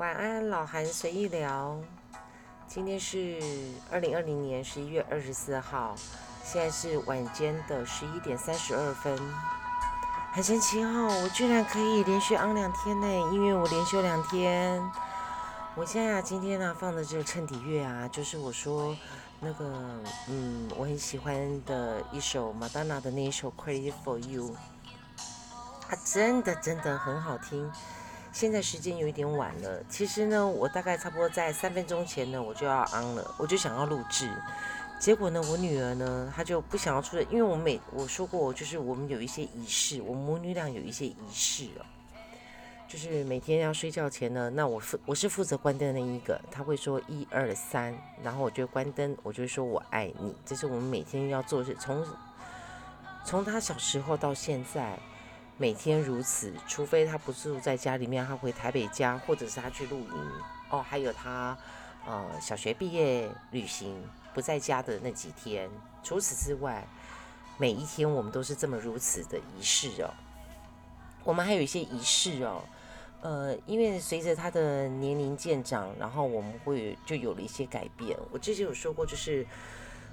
晚安，老韩随意聊。今天是二零二零年十一月二十四号，现在是晚间的十一点三十二分。很神奇哦，我居然可以连续昂两天呢，因为我连休两天。我现在啊，今天呢放的这个衬底乐啊，就是我说那个嗯，我很喜欢的一首马丹娜的那一首《Crazy for You》，它真的真的很好听。现在时间有一点晚了，其实呢，我大概差不多在三分钟前呢，我就要 on 了，我就想要录制。结果呢，我女儿呢，她就不想要出来，因为我每我说过，就是我们有一些仪式，我母女俩有一些仪式哦，就是每天要睡觉前呢，那我负我是负责关灯的那一个，她会说一二三，然后我就关灯，我就说我爱你，这是我们每天要做的，从从她小时候到现在。每天如此，除非他不住在家里面，他回台北家，或者是他去露营哦。还有他，呃，小学毕业旅行不在家的那几天。除此之外，每一天我们都是这么如此的仪式哦。我们还有一些仪式哦，呃，因为随着他的年龄渐长，然后我们会就有了一些改变。我之前有说过，就是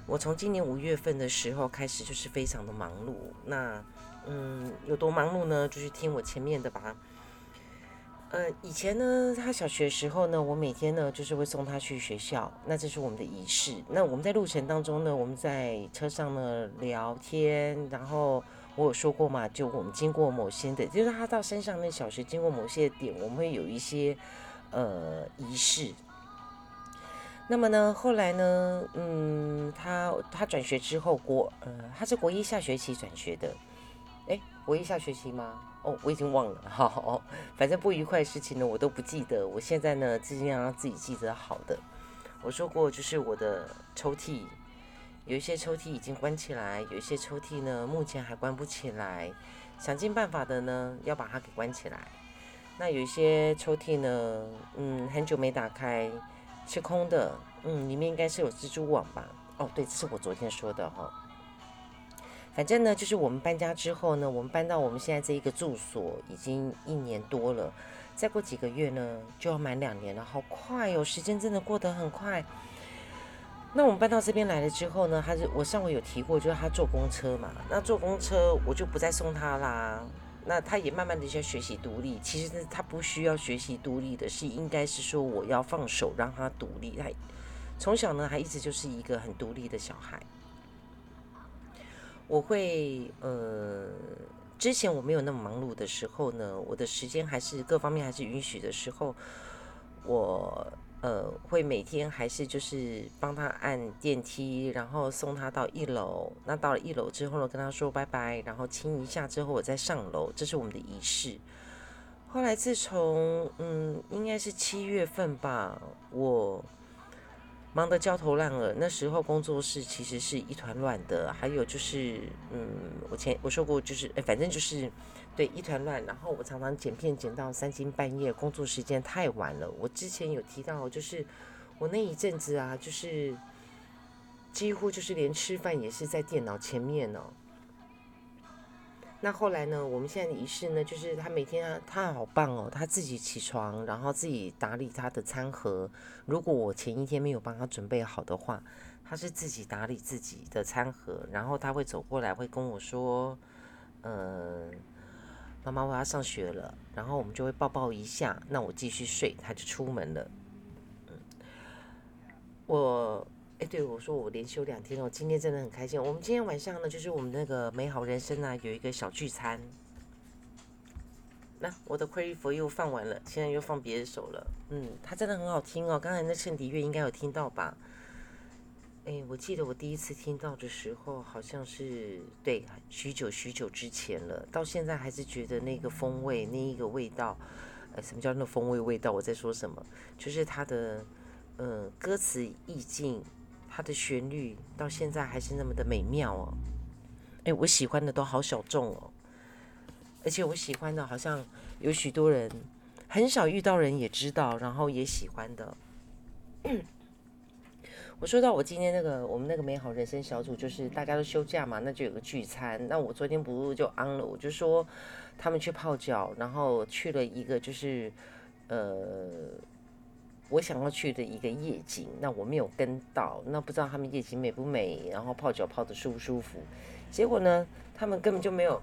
我从今年五月份的时候开始，就是非常的忙碌。那嗯，有多忙碌呢？就是听我前面的吧。呃，以前呢，他小学时候呢，我每天呢就是会送他去学校，那这是我们的仪式。那我们在路程当中呢，我们在车上呢聊天，然后我有说过嘛，就我们经过某些的，就是他到山上那小学经过某些点，我们会有一些呃仪式。那么呢，后来呢，嗯，他他转学之后，国呃，他是国一下学期转学的。哎，我一下学期吗？哦，我已经忘了。好，反正不愉快的事情呢，我都不记得。我现在呢，尽量让自己记得好的。我说过，就是我的抽屉，有一些抽屉已经关起来，有一些抽屉呢，目前还关不起来。想尽办法的呢，要把它给关起来。那有一些抽屉呢，嗯，很久没打开，是空的。嗯，里面应该是有蜘蛛网吧？哦，对，这是我昨天说的哈。反正呢，就是我们搬家之后呢，我们搬到我们现在这一个住所已经一年多了，再过几个月呢就要满两年了，好快哦，时间真的过得很快。那我们搬到这边来了之后呢，他是我上回有提过，就是他坐公车嘛，那坐公车我就不再送他啦。那他也慢慢的就要学习独立，其实他不需要学习独立的，是应该是说我要放手让他独立。他从小呢，他一直就是一个很独立的小孩。我会呃，之前我没有那么忙碌的时候呢，我的时间还是各方面还是允许的时候，我呃会每天还是就是帮他按电梯，然后送他到一楼。那到了一楼之后呢，跟他说拜拜，然后亲一下之后，我再上楼，这是我们的仪式。后来自从嗯，应该是七月份吧，我。忙得焦头烂额，那时候工作室其实是一团乱的。还有就是，嗯，我前我说过，就是反正就是对一团乱。然后我常常剪片剪到三更半夜，工作时间太晚了。我之前有提到，就是我那一阵子啊，就是几乎就是连吃饭也是在电脑前面哦。那后来呢？我们现在的仪式呢，就是他每天他好棒哦，他自己起床，然后自己打理他的餐盒。如果我前一天没有帮他准备好的话，他是自己打理自己的餐盒，然后他会走过来，会跟我说：“嗯，妈妈我要上学了。”然后我们就会抱抱一下，那我继续睡，他就出门了。嗯，我。哎，对我说我连休两天哦，今天真的很开心。我们今天晚上呢，就是我们那个美好人生啊，有一个小聚餐。那我的《Crazy for You》放完了，现在又放别的首了。嗯，它真的很好听哦。刚才那衬底乐应该有听到吧？哎，我记得我第一次听到的时候，好像是对许久许久之前了。到现在还是觉得那个风味，那一个味道。呃，什么叫那风味味道？我在说什么？就是它的，呃，歌词意境。它的旋律到现在还是那么的美妙哦，哎，我喜欢的都好小众哦，而且我喜欢的好像有许多人很少遇到人也知道，然后也喜欢的。我说到我今天那个我们那个美好人生小组，就是大家都休假嘛，那就有个聚餐。那我昨天不就安了，我就说他们去泡脚，然后去了一个就是呃。我想要去的一个夜景，那我没有跟到，那不知道他们夜景美不美，然后泡脚泡的舒不舒服。结果呢，他们根本就没有，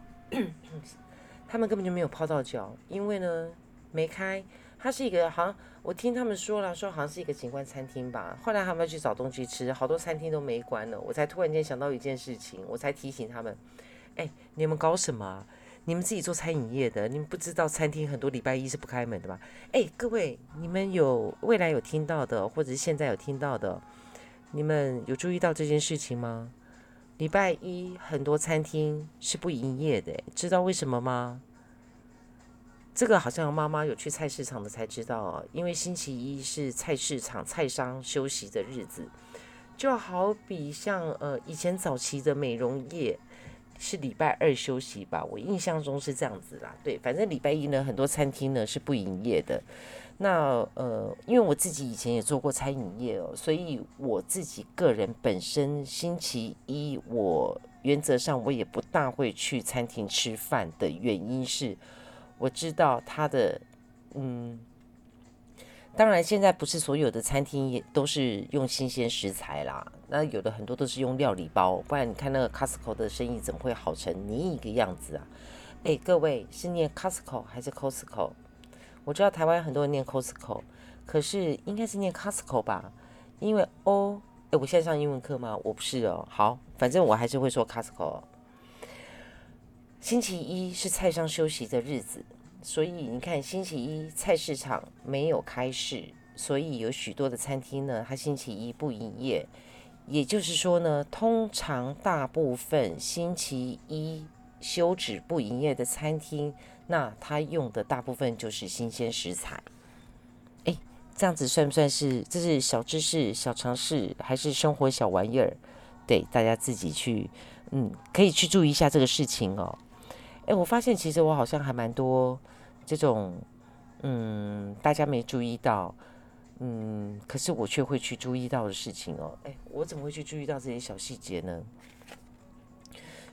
他们根本就没有泡到脚，因为呢没开。它是一个好像我听他们说了，说好像是一个景观餐厅吧。后来他们要去找东西吃，好多餐厅都没关了。我才突然间想到一件事情，我才提醒他们：哎，你们搞什么？你们自己做餐饮业的，你们不知道餐厅很多礼拜一是不开门的吗？哎，各位，你们有未来有听到的，或者是现在有听到的，你们有注意到这件事情吗？礼拜一很多餐厅是不营业的，知道为什么吗？这个好像妈妈有去菜市场的才知道哦，因为星期一是菜市场菜商休息的日子，就好比像呃以前早期的美容业。是礼拜二休息吧，我印象中是这样子啦。对，反正礼拜一呢，很多餐厅呢是不营业的。那呃，因为我自己以前也做过餐饮业哦，所以我自己个人本身星期一我原则上我也不大会去餐厅吃饭的原因是，我知道它的嗯。当然，现在不是所有的餐厅也都是用新鲜食材啦。那有的很多都是用料理包，不然你看那个 Costco 的生意怎么会好成你一个样子啊？哎，各位是念 Costco 还是 Costco？我知道台湾很多人念 Costco，可是应该是念 Costco 吧？因为 O，哎，我现在上英文课吗？我不是哦。好，反正我还是会说 Costco。星期一是菜商休息的日子。所以你看，星期一菜市场没有开市，所以有许多的餐厅呢，它星期一不营业。也就是说呢，通常大部分星期一休止不营业的餐厅，那它用的大部分就是新鲜食材。哎，这样子算不算是？这是小知识、小常识，还是生活小玩意儿？对，大家自己去，嗯，可以去注意一下这个事情哦。哎，我发现其实我好像还蛮多。这种，嗯，大家没注意到，嗯，可是我却会去注意到的事情哦。哎，我怎么会去注意到这些小细节呢？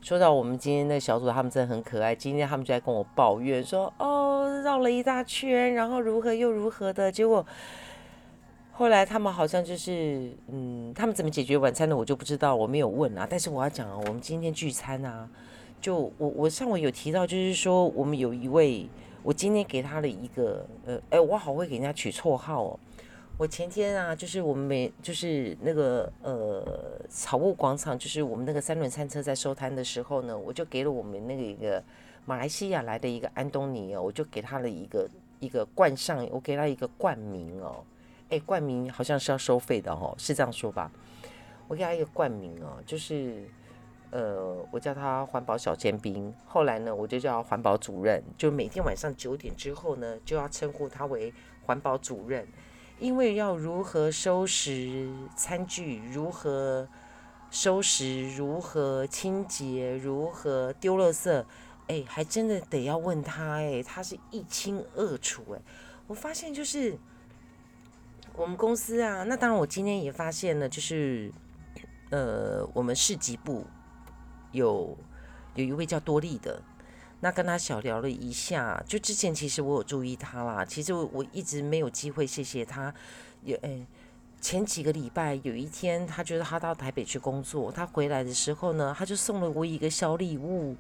说到我们今天的小组，他们真的很可爱。今天他们就在跟我抱怨说：“哦，绕了一大圈，然后如何又如何的。”结果后来他们好像就是，嗯，他们怎么解决晚餐的，我就不知道，我没有问啊。但是我要讲啊，我们今天聚餐啊，就我我上回有提到，就是说我们有一位。我今天给他了一个，呃，哎，我好会给人家取绰号哦。我前天啊，就是我们每就是那个呃草木广场，就是我们那个三轮餐车在收摊的时候呢，我就给了我们那个一个马来西亚来的一个安东尼哦，我就给他了一个一个冠上，我给他一个冠名哦。哎，冠名好像是要收费的哦，是这样说吧？我给他一个冠名哦，就是。呃，我叫他环保小尖兵，后来呢，我就叫环保主任，就每天晚上九点之后呢，就要称呼他为环保主任，因为要如何收拾餐具，如何收拾，如何清洁，如何丢垃圾，哎，还真的得要问他，哎，他是一清二楚，哎，我发现就是我们公司啊，那当然我今天也发现了，就是呃，我们市级部。有有一位叫多利的，那跟他小聊了一下，就之前其实我有注意他啦，其实我一直没有机会谢谢他。有诶，前几个礼拜有一天，他觉得他到台北去工作，他回来的时候呢，他就送了我一个小礼物。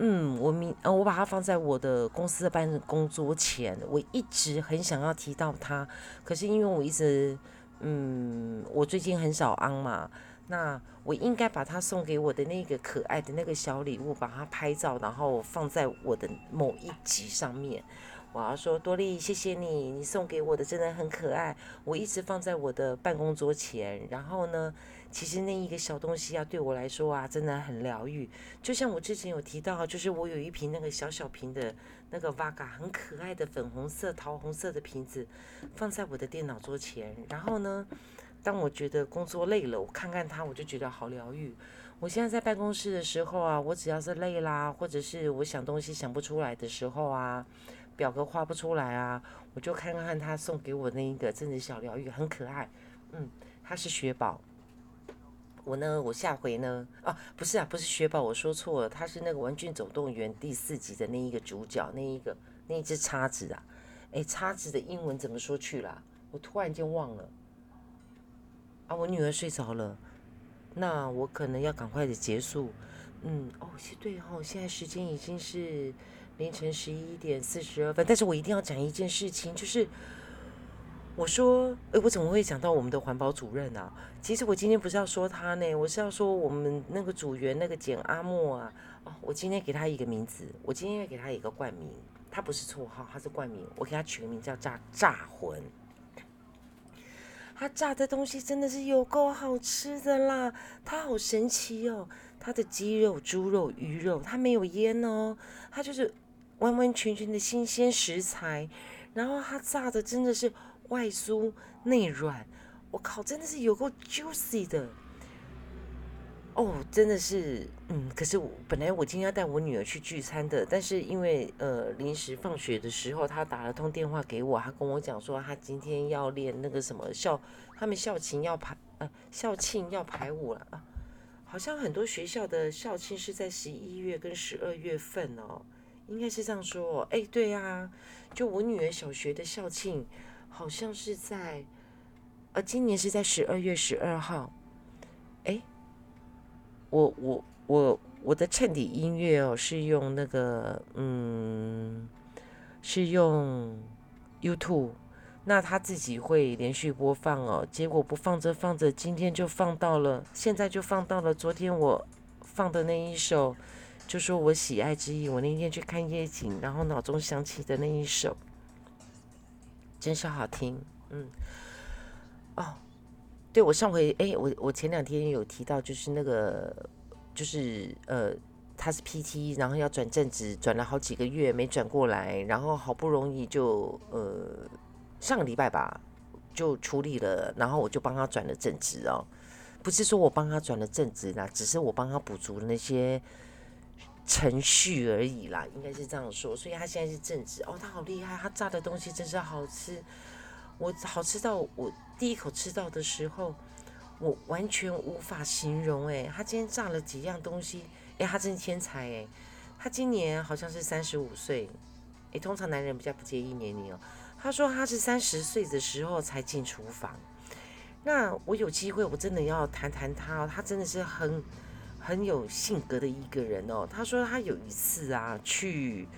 嗯，我明呃，我把它放在我的公司的办公桌前，我一直很想要提到他，可是因为我一直嗯，我最近很少安嘛。那我应该把他送给我的那个可爱的那个小礼物，把它拍照，然后放在我的某一集上面。我要说多利，谢谢你，你送给我的真的很可爱，我一直放在我的办公桌前。然后呢，其实那一个小东西啊，对我来说啊，真的很疗愈。就像我之前有提到，就是我有一瓶那个小小瓶的那个 Vaga 很可爱的粉红色、桃红色的瓶子，放在我的电脑桌前。然后呢？当我觉得工作累了，我看看它，我就觉得好疗愈。我现在在办公室的时候啊，我只要是累啦，或者是我想东西想不出来的时候啊，表格画不出来啊，我就看看他送给我那一个真的小疗愈，很可爱。嗯，它是雪宝。我呢，我下回呢，啊，不是啊，不是雪宝，我说错了，它是那个《玩具总动员》第四集的那一个主角，那一个那一只叉子啊。哎，叉子的英文怎么说去了？我突然间忘了。啊，我女儿睡着了，那我可能要赶快的结束。嗯，哦，是对哦，现在时间已经是凌晨十一点四十二分，但是我一定要讲一件事情，就是我说，哎，我怎么会讲到我们的环保主任啊？其实我今天不是要说他呢，我是要说我们那个组员那个简阿莫啊。哦，我今天给他一个名字，我今天要给他一个冠名，他不是绰号，他是冠名，我给他取个名字叫炸炸魂。他炸的东西真的是有够好吃的啦！他好神奇哦，他的鸡肉、猪肉、鱼肉，他没有腌哦，他就是完完全全的新鲜食材，然后他炸的真的是外酥内软，我靠，真的是有够 juicy 的。哦，真的是，嗯，可是我本来我今天要带我女儿去聚餐的，但是因为呃临时放学的时候，她打了通电话给我，她跟我讲说她今天要练那个什么校，他们校庆要排呃校庆要排舞了啊，好像很多学校的校庆是在十一月跟十二月份哦，应该是这样说，哎，对啊，就我女儿小学的校庆好像是在，呃，今年是在十二月十二号，我我我我的衬底音乐哦，是用那个嗯，是用 YouTube，那他自己会连续播放哦。结果不放着放着，今天就放到了，现在就放到了昨天我放的那一首，就说我喜爱之意。我那天去看夜景，然后脑中想起的那一首，真是好听，嗯，哦。对，我上回哎，我我前两天有提到，就是那个，就是呃，他是 PT，然后要转正职，转了好几个月没转过来，然后好不容易就呃上个礼拜吧就处理了，然后我就帮他转了正职哦，不是说我帮他转了正职啦，只是我帮他补足了那些程序而已啦，应该是这样说，所以他现在是正职哦，他好厉害，他炸的东西真是好吃。我好吃到我第一口吃到的时候，我完全无法形容哎，他今天炸了几样东西，哎，他真是天才哎，他今年好像是三十五岁，哎，通常男人比较不介意年龄哦。他说他是三十岁的时候才进厨房，那我有机会我真的要谈谈他哦，他真的是很很有性格的一个人哦。他说他有一次啊去。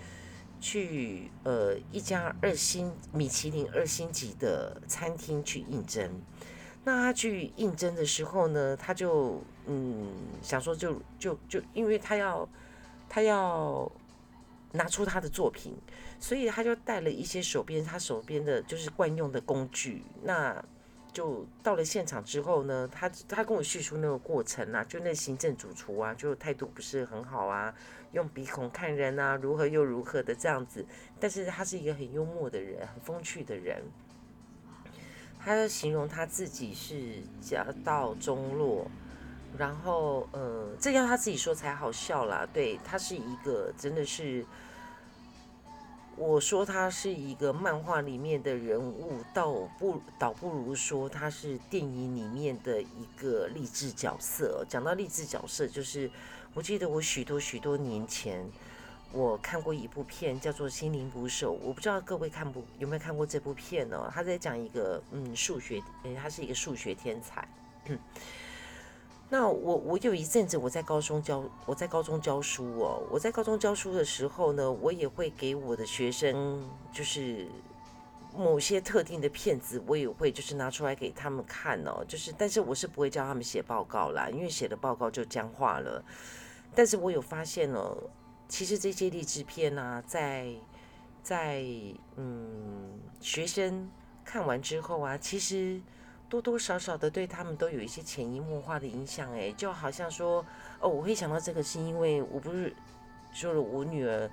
去呃一家二星米其林二星级的餐厅去应征，那他去应征的时候呢，他就嗯想说就就就因为他要他要拿出他的作品，所以他就带了一些手边他手边的就是惯用的工具，那。就到了现场之后呢，他他跟我叙述那个过程啊，就那行政主厨啊，就态度不是很好啊，用鼻孔看人啊，如何又如何的这样子。但是他是一个很幽默的人，很风趣的人。他形容他自己是家道中落，然后呃，这要他自己说才好笑啦。对他是一个真的是。我说他是一个漫画里面的人物，倒不倒不如说他是电影里面的一个励志角色。讲到励志角色，就是我记得我许多许多年前我看过一部片，叫做《心灵捕手》。我不知道各位看不有没有看过这部片呢？他在讲一个嗯数学，他是一个数学天才。那我我有一阵子我在高中教我在高中教书哦，我在高中教书的时候呢，我也会给我的学生就是某些特定的片子，我也会就是拿出来给他们看哦，就是但是我是不会教他们写报告啦，因为写的报告就僵化了。但是我有发现哦，其实这些励志片啊，在在嗯学生看完之后啊，其实。多多少少的对他们都有一些潜移默化的影响，哎，就好像说，哦，我会想到这个是因为我不是说了我女儿，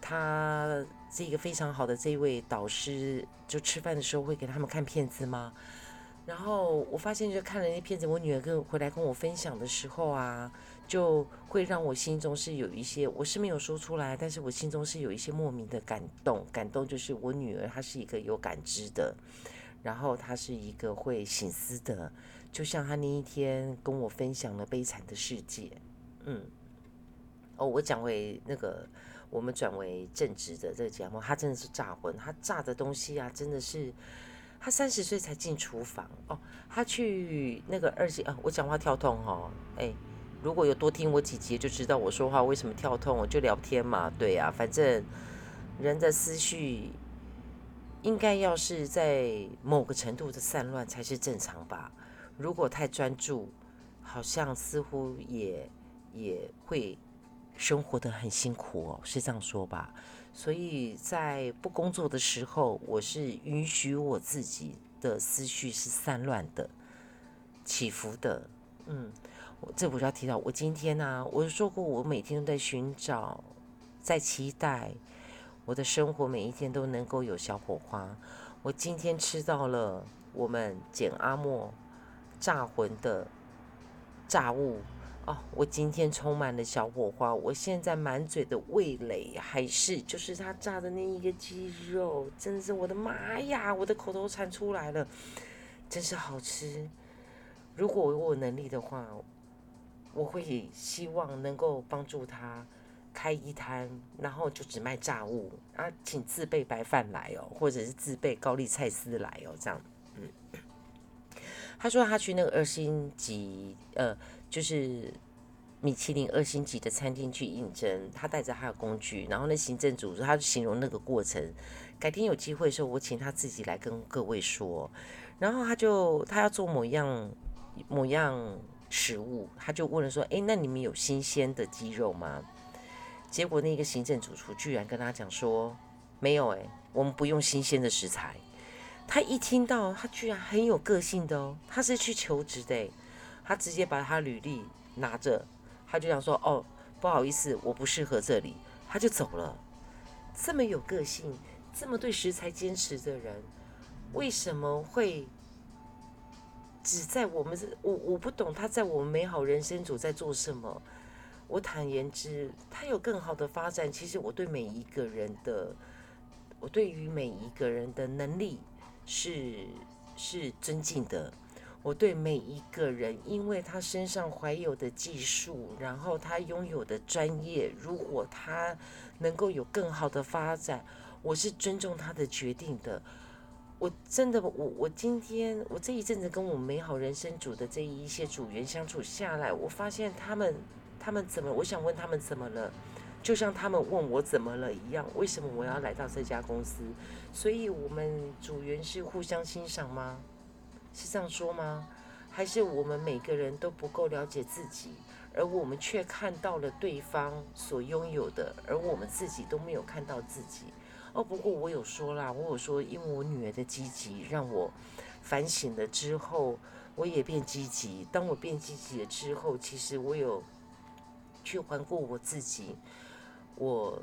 她这个非常好的这位导师，就吃饭的时候会给他们看片子吗？然后我发现就看了那片子，我女儿跟回来跟我分享的时候啊，就会让我心中是有一些，我是没有说出来，但是我心中是有一些莫名的感动，感动就是我女儿她是一个有感知的。然后他是一个会醒思的，就像他那一天跟我分享了《悲惨的世界》。嗯，哦，我讲为那个我们转为正直的这个节目，他真的是炸魂，他炸的东西啊，真的是他三十岁才进厨房哦，他去那个二级啊，我讲话跳痛哈，哎，如果有多听我几集就知道我说话为什么跳痛，我就聊天嘛，对呀，反正人的思绪应该要是在某个程度的散乱才是正常吧，如果太专注，好像似乎也也会生活的很辛苦哦，是这样说吧？所以在不工作的时候，我是允许我自己的思绪是散乱的、起伏的。嗯，这我就要提到，我今天呢，我说过，我每天都在寻找，在期待我的生活每一天都能够有小火花。我今天吃到了我们简阿莫炸魂的炸物。哦，我今天充满了小火花，我现在满嘴的味蕾还是就是他炸的那一个鸡肉，真是我的妈呀，我的口头禅出来了，真是好吃。如果我有能力的话，我会希望能够帮助他开一摊，然后就只卖炸物啊，请自备白饭来哦，或者是自备高丽菜丝来哦，这样。嗯，他说他去那个二星级，呃。就是米其林二星级的餐厅去应征，他带着他的工具，然后那行政组他就形容那个过程。改天有机会的时候，我请他自己来跟各位说。然后他就他要做某样某样食物，他就问了说：“哎，那你们有新鲜的鸡肉吗？”结果那个行政主厨居然跟他讲说：“没有，哎，我们不用新鲜的食材。”他一听到，他居然很有个性的哦，他是去求职的。他直接把他履历拿着，他就想说：“哦，不好意思，我不适合这里。”他就走了。这么有个性、这么对食材坚持的人，为什么会只在我们这？我我不懂他在我们美好人生组在做什么。我坦言之，他有更好的发展。其实我对每一个人的，我对于每一个人的能力是是尊敬的。我对每一个人，因为他身上怀有的技术，然后他拥有的专业，如果他能够有更好的发展，我是尊重他的决定的。我真的，我我今天我这一阵子跟我美好人生组的这一些组员相处下来，我发现他们他们怎么？我想问他们怎么了？就像他们问我怎么了一样，为什么我要来到这家公司？所以我们组员是互相欣赏吗？是这样说吗？还是我们每个人都不够了解自己，而我们却看到了对方所拥有的，而我们自己都没有看到自己？哦，不过我有说啦，我有说，因为我女儿的积极让我反省了之后，我也变积极。当我变积极了之后，其实我有去环顾我自己，我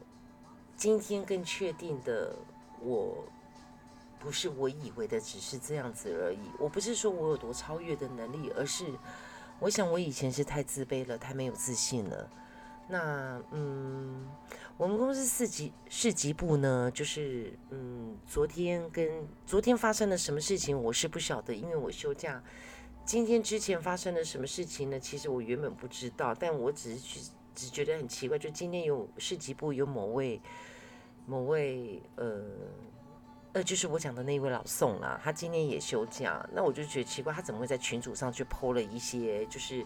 今天更确定的我。不是我以为的，只是这样子而已。我不是说我有多超越的能力，而是我想我以前是太自卑了，太没有自信了。那嗯，我们公司四级市级部呢，就是嗯，昨天跟昨天发生了什么事情，我是不晓得，因为我休假。今天之前发生了什么事情呢？其实我原本不知道，但我只是去只觉得很奇怪，就今天有市集部有某位某位呃。呃，就是我讲的那位老宋啦，他今天也休假，那我就觉得奇怪，他怎么会在群组上去剖了一些，就是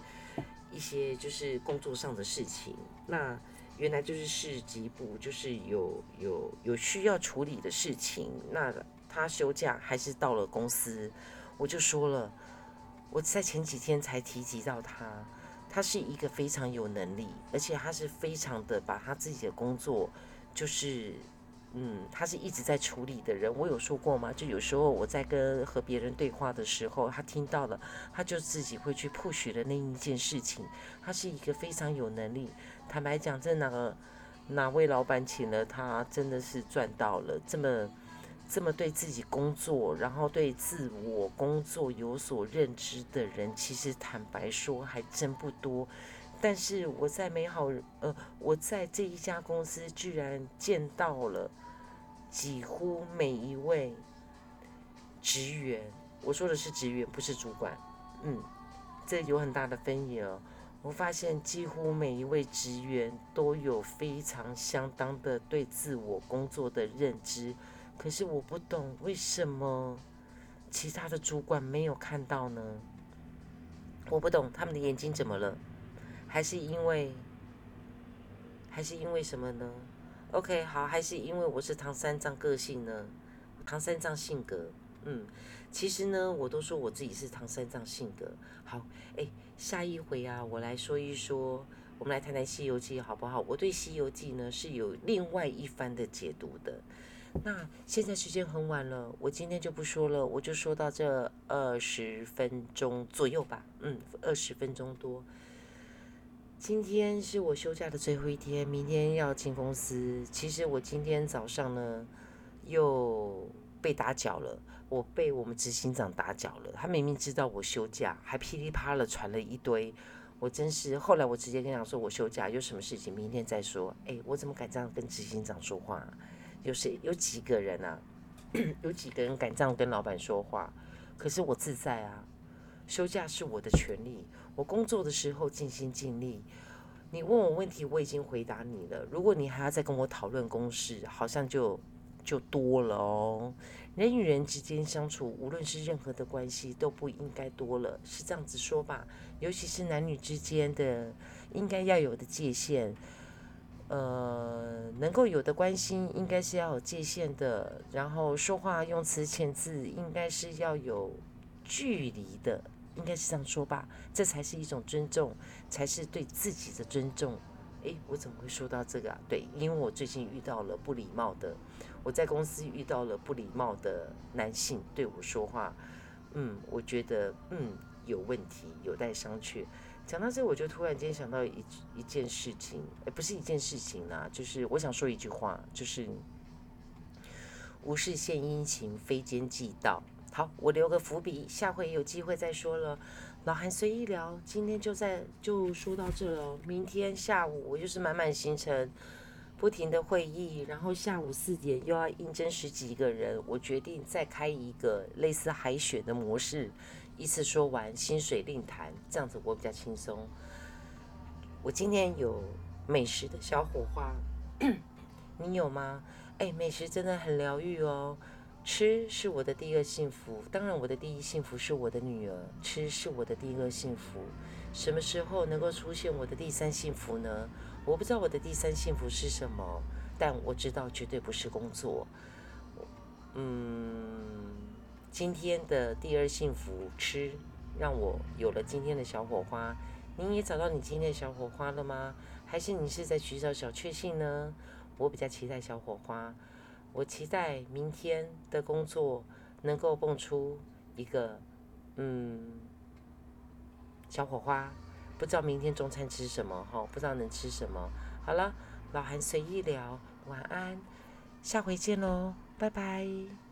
一些就是工作上的事情？那原来就是市级部，就是有有有需要处理的事情。那他休假还是到了公司，我就说了，我在前几天才提及到他，他是一个非常有能力，而且他是非常的把他自己的工作就是。嗯，他是一直在处理的人。我有说过吗？就有时候我在跟和别人对话的时候，他听到了，他就自己会去 push 的那一件事情。他是一个非常有能力。坦白讲，这哪个哪位老板请了他，真的是赚到了。这么这么对自己工作，然后对自我工作有所认知的人，其实坦白说还真不多。但是我在美好，呃，我在这一家公司居然见到了。几乎每一位职员，我说的是职员，不是主管。嗯，这有很大的分野哦。我发现几乎每一位职员都有非常相当的对自我工作的认知，可是我不懂为什么其他的主管没有看到呢？我不懂他们的眼睛怎么了？还是因为，还是因为什么呢？OK，好，还是因为我是唐三藏个性呢？唐三藏性格，嗯，其实呢，我都说我自己是唐三藏性格。好，哎，下一回啊，我来说一说，我们来谈谈《西游记》好不好？我对《西游记》呢是有另外一番的解读的。那现在时间很晚了，我今天就不说了，我就说到这二十分钟左右吧，嗯，二十分钟多。今天是我休假的最后一天，明天要进公司。其实我今天早上呢又被打搅了，我被我们执行长打搅了。他明明知道我休假，还噼里啪啦传了一堆，我真是。后来我直接跟他说我休假，有什么事情明天再说。哎，我怎么敢这样跟执行长说话？有谁有几个人啊？有几个人敢这样跟老板说话？可是我自在啊，休假是我的权利，我工作的时候尽心尽力。你问我问题，我已经回答你了。如果你还要再跟我讨论公事，好像就就多了哦。人与人之间相处，无论是任何的关系，都不应该多了，是这样子说吧？尤其是男女之间的，应该要有的界限。呃，能够有的关心应该是要有界限的，然后说话用词遣字应该是要有距离的，应该是这样说吧，这才是一种尊重，才是对自己的尊重。诶，我怎么会说到这个啊？对，因为我最近遇到了不礼貌的，我在公司遇到了不礼貌的男性对我说话，嗯，我觉得嗯有问题，有待商榷。讲到这，我就突然间想到一一件事情，哎，不是一件事情啦，就是我想说一句话，就是无事献殷勤，非奸即盗。好，我留个伏笔，下回有机会再说了。老韩随意聊，今天就在就说到这了。明天下午我就是满满行程，不停的会议，然后下午四点又要应征十几个人，我决定再开一个类似海选的模式。一次说完，薪水另谈，这样子我比较轻松。我今天有美食的小火花，你有吗？哎，美食真的很疗愈哦。吃是我的第二幸福，当然我的第一幸福是我的女儿。吃是我的第二幸福，什么时候能够出现我的第三幸福呢？我不知道我的第三幸福是什么，但我知道绝对不是工作。嗯。今天的第二幸福吃，让我有了今天的小火花。您也找到你今天的小火花了吗？还是你是在寻找小确幸呢？我比较期待小火花，我期待明天的工作能够蹦出一个嗯小火花。不知道明天中餐吃什么哈？不知道能吃什么。好了，老韩随意聊，晚安，下回见喽，拜拜。